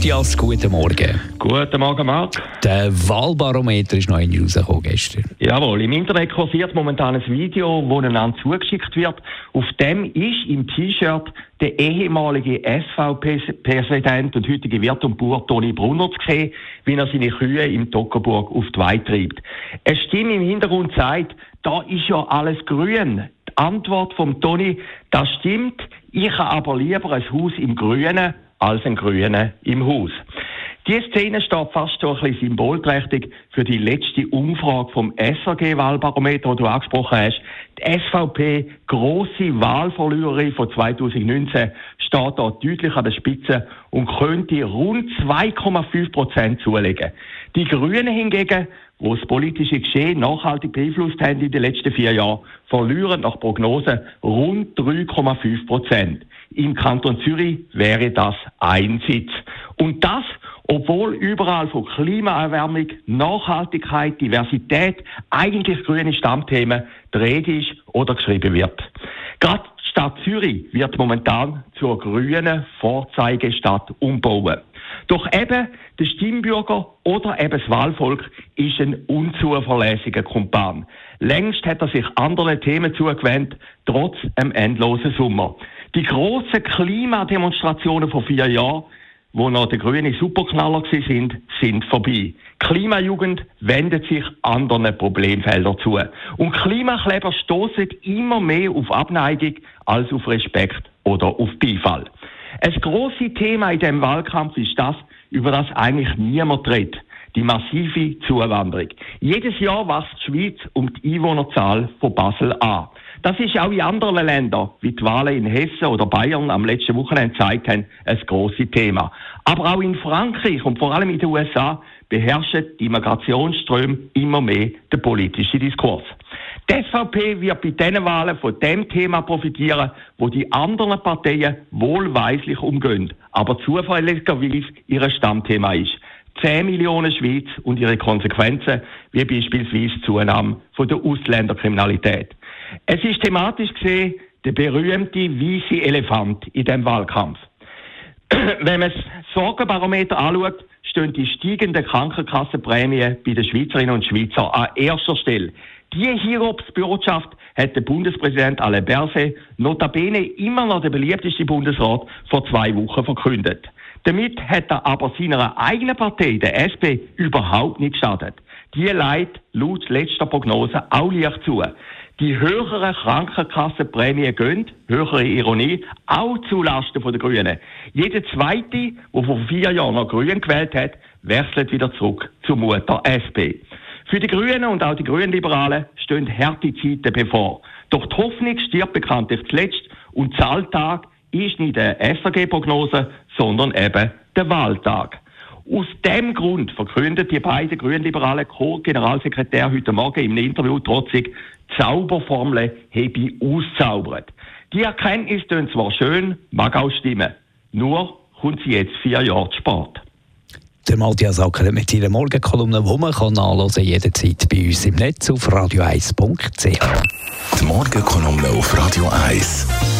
Matthias, guten Morgen. Guten Morgen, Marc. Der Wahlbarometer ist noch in rausgekommen gestern. Jawohl, im Internet kursiert momentan ein Video, das einander zugeschickt wird. Auf dem ist im T-Shirt der ehemalige SVP-Präsident und heutige Wirt und Bauer Toni Brunner zu sehen, wie er seine Kühe im Tockerburg auf die Weide treibt. Eine Stimme im Hintergrund sagt, da ist ja alles grün. Die Antwort vom Toni, das stimmt, ich habe aber lieber ein Haus im Grünen als ein Grünen im Haus. Die Szene steht fast so ein bisschen symbolträchtig für die letzte Umfrage vom SRG-Wahlbarometer, die du angesprochen hast. Die SVP, grosse Wahlverliererin von 2019, steht da deutlich an der Spitze und könnte rund 2,5 Prozent zulegen. Die Grünen hingegen, wo das politische Geschehen nachhaltig beeinflusst haben in den letzten vier Jahren, verlieren nach Prognosen rund 3,5 Prozent. Im Kanton Zürich wäre das ein Sitz. Und das, obwohl überall von Klimaerwärmung, Nachhaltigkeit, Diversität, eigentlich grüne Stammthemen die Rede ist oder geschrieben wird. Gerade die Stadt Zürich wird momentan zur grünen Vorzeigestadt umbauen. Doch eben der Stimmbürger oder eben das Wahlvolk ist ein unzuverlässiger Kumpan. Längst hat er sich anderen Themen zugewendet, trotz einem endlosen Sommer. Die grossen Klimademonstrationen vor vier Jahren wo noch der grüne Superknaller sind, sind vorbei. Klimajugend wendet sich anderen Problemfeldern zu. Und Klimakleber stoßen immer mehr auf Abneigung als auf Respekt oder auf Beifall. Ein grosses Thema in dem Wahlkampf ist das, über das eigentlich niemand redet. Die massive Zuwanderung. Jedes Jahr wächst die Schweiz um die Einwohnerzahl von Basel an. Das ist auch in anderen Ländern, wie die Wahlen in Hessen oder Bayern am letzten Wochenende gezeigt haben, ein grosses Thema. Aber auch in Frankreich und vor allem in den USA beherrschen die Migrationsströme immer mehr den politischen Diskurs. Die SVP wird bei diesen Wahlen von dem Thema profitieren, wo die anderen Parteien wohlweislich umgehen, aber zufälligerweise ihr Stammthema ist. 10 Millionen Schweiz und ihre Konsequenzen, wie beispielsweise die Zunahme von der Ausländerkriminalität. Es ist thematisch gesehen der berühmte weiße Elefant in dem Wahlkampf. Wenn man das Sorgenbarometer anschaut, stehen die steigenden Krankenkassenprämien bei den Schweizerinnen und Schweizern an erster Stelle. Diese Hiobsbotschaft hat der Bundespräsident Alain Berset, notabene immer noch der beliebteste Bundesrat, vor zwei Wochen verkündet. Damit hat er aber seiner eigenen Partei, der SP, überhaupt nicht geschadet. Die leitet laut letzter Prognose auch leicht zu. Die höheren Krankenkassenprämien gehen, höhere Ironie, auch zulasten der Grünen. Jeder Zweite, der vor vier Jahren noch Grün gewählt hat, wechselt wieder zurück zur Mutter SP. Für die Grünen und auch die Grünliberalen stehen harte Zeiten bevor. Doch die Hoffnung stirbt bekanntlich zuletzt und der Alltag ist nicht der SRG-Prognose, sondern eben der Wahltag. Aus dem Grund verkündet die beiden grünliberalen Co-Generalsekretär heute Morgen im Interview trotzig, Zauberformeln habe ich auszaubert. Die Erkenntnis klingt zwar schön, mag auch stimmen. Nur kommt sie jetzt vier Jahre zu spät. Der Matthias Acker mit seiner Morgenkolumne, die man kann nachlesen jederzeit bei uns im Netz auf radio1.ch. Die Morgenkolumne auf Radio 1.